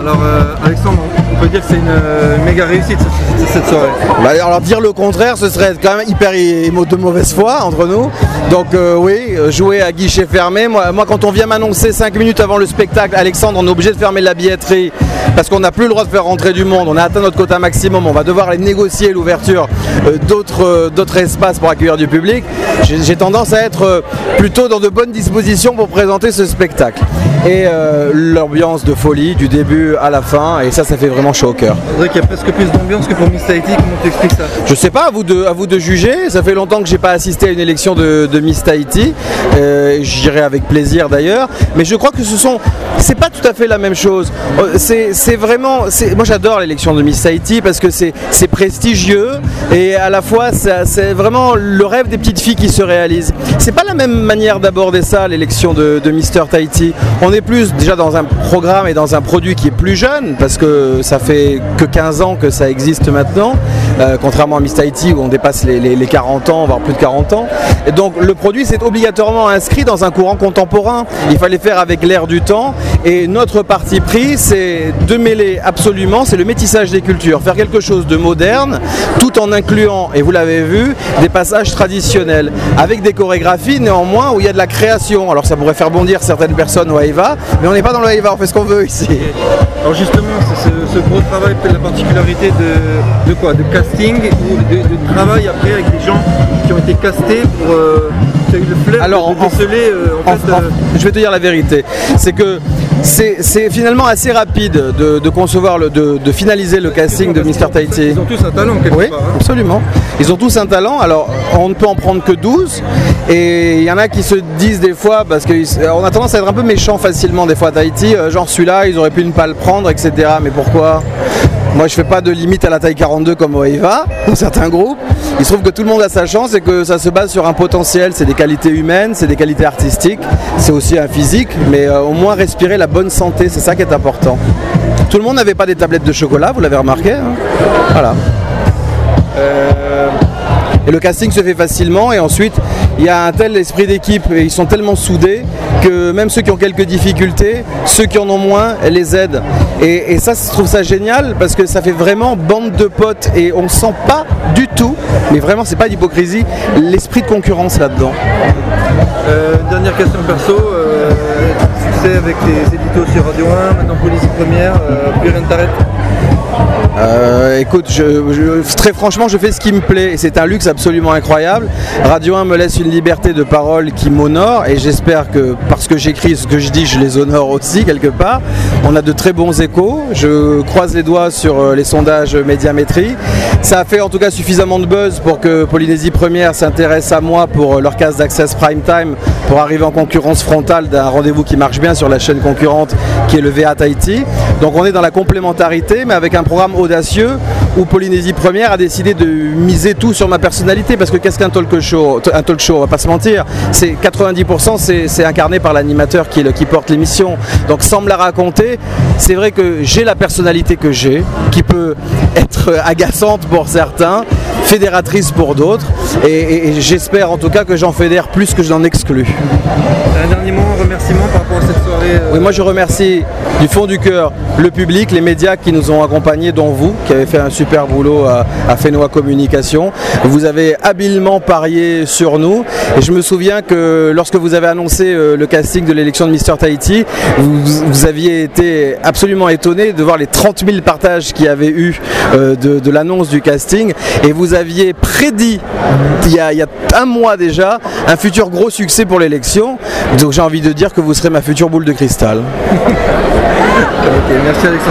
Alors euh, Alexandre, on peut dire que c'est une euh, méga réussite cette, soirée. Bah, alors dire le contraire, ce serait quand même hyper de mauvaise foi entre nous. Donc euh, oui, euh, jouer à guichet fermé. Moi, moi, quand on vient m'annoncer 5 minutes avant le spectacle, Alexandre, on est obligé de fermer la billetterie parce qu'on n'a plus le droit de faire rentrer du monde. On a atteint notre quota maximum. On va devoir aller négocier l'ouverture euh, d'autres d'autres espaces pour accueillir du public. J'ai j'ai tendance à être plutôt dans de bonnes dispositions pour présenter ce spectacle. Et euh, l'ambiance de folie du début à la fin. Et ça, ça fait vraiment chaud au cœur. On dirait qu'il y a presque plus d'ambiance que pour Miss Tahiti. Comment tu expliques ça? Je sais pas, à vous de, à vous de juger. Ça fait longtemps que j'ai pas assisté à une élection de, de Miss Tahiti. Euh, J'irai avec plaisir d'ailleurs. Mais je crois que ce sont, c'est pas tout à fait la même chose. Euh, C'est vraiment, moi j'adore l'élection de Miss Tahiti parce que c'est prestigieux et à la fois c'est vraiment le rêve des petites filles qui se réalise. C'est pas la même manière d'aborder ça, l'élection de, de Mister Tahiti. On est plus déjà dans un programme et dans un produit qui est plus jeune parce que ça fait que 15 ans que ça existe maintenant, euh, contrairement à Miss Tahiti où on dépasse les, les- les 40 ans, voire plus de 40 ans. Donc le produit s'est obligatoirement inscrit dans un courant contemporain. Il fallait faire avec l'air du temps et notre parti pris c'est de mêler absolument, c'est le métissage des cultures, faire quelque chose de moderne tout en incluant, et vous l'avez vu, des passages traditionnels avec des chorégraphies néanmoins où il y a de la création. Alors ça pourrait faire bondir certaines personnes au Haïva, mais on n'est pas dans le Haïva, on fait ce qu'on veut ici. Alors justement, ce, ce gros travail, peut-être la particularité de, quoi? De casting ou de, de travail après avec des gens qui ont été castés pour... Euh, tu as eu le flair Alors, de, en- déceler euh, en, En- fait... en- euh, je vais te dire la vérité, c'est que c'est finalement assez rapide de, de concevoir, le, de, de finaliser le casting de Mr. Tahiti. Ils ont tous un talent quelque Oui, part. hein. absolument. Ils ont tous un talent. Alors, on ne peut en prendre que 12. Et il y en a qui se disent des fois, parce qu'on a tendance à être un peu méchant facilement des fois à Tahiti, euh, genre celui-là, ils auraient pu ne pas le prendre, etc. Mais pourquoi? Moi, je fais pas de limite à la taille 42 comme Oeva, dans certains groupes. Il se trouve que tout le monde a sa chance et que ça se base sur un potentiel. C'est des qualités humaines, c'est des qualités artistiques, c'est aussi un physique, mais euh, au moins respirer la bonne santé, c'est ça qui est important. Tout le monde n'avait pas des tablettes de chocolat, vous l'avez remarqué. hein? Voilà. Euh, et le casting se fait facilement et ensuite il y a un tel esprit d'équipe et ils sont tellement soudés que même ceux qui ont quelques difficultés, ceux qui en ont moins, les aident. Et, ça, je trouve ça génial parce que ça fait vraiment bande de potes et on sent pas du tout, mais vraiment c'est pas d'hypocrisie, l'esprit de concurrence là-dedans. Euh, dernière question perso, euh, succès avec les éditos sur Radio 1, maintenant Police Première, euh, plus rien ne t'arrête. Euh, écoute, très franchement, je fais ce qui me plaît c'est un luxe absolument incroyable. Radio 1 me laisse une liberté de parole qui m'honore et j'espère que parce que j'écris ce que je dis, je les honore aussi quelque part. On a de très bons échos. Je croise les doigts sur euh, les sondages médiamétrie. Ça a fait en tout cas suffisamment de buzz pour que Polynésie Première s'intéresse à moi pour euh, leur case d'Access Prime Time pour arriver en concurrence frontale d'un rendez-vous qui marche bien sur la chaîne concurrente qui est le VA Tahiti. Donc on est dans la complémentarité mais avec un programme audacieux où Polynésie Première a décidé de miser tout sur ma personnalité. Parce que qu'est-ce qu'un talk show Un talk show, on va pas se mentir, c'est 90% c'est, incarné par l'animateur qui, qui porte l'émission. Donc sans me la raconter, c'est vrai que j'ai la personnalité que j'ai, qui peut être agaçante pour certains, fédératrice pour d'autres, et, et- et j'espère en tout cas que j'en fédère plus que je n'en exclus. Un dernier mot, un remerciement par rapport à cette soirée. euh, Oui, moi je remercie du fond du cœur le public, les médias qui nous ont accompagnés, dont vous, qui avez fait un super boulot à, à Communication. Vous avez habilement parié sur nous. Et je me souviens que lorsque vous avez annoncé euh, le casting de l'élection de Mister Tahiti, vous, vous aviez été absolument étonné de voir les 30 000 partages qu'il y avait eu euh, de, de l'annonce du casting. Et vous aviez prédit, il y, a, il y a un mois déjà, un futur gros succès pour l'élection. Donc j'ai envie de dire que vous serez ma future boule de cristal.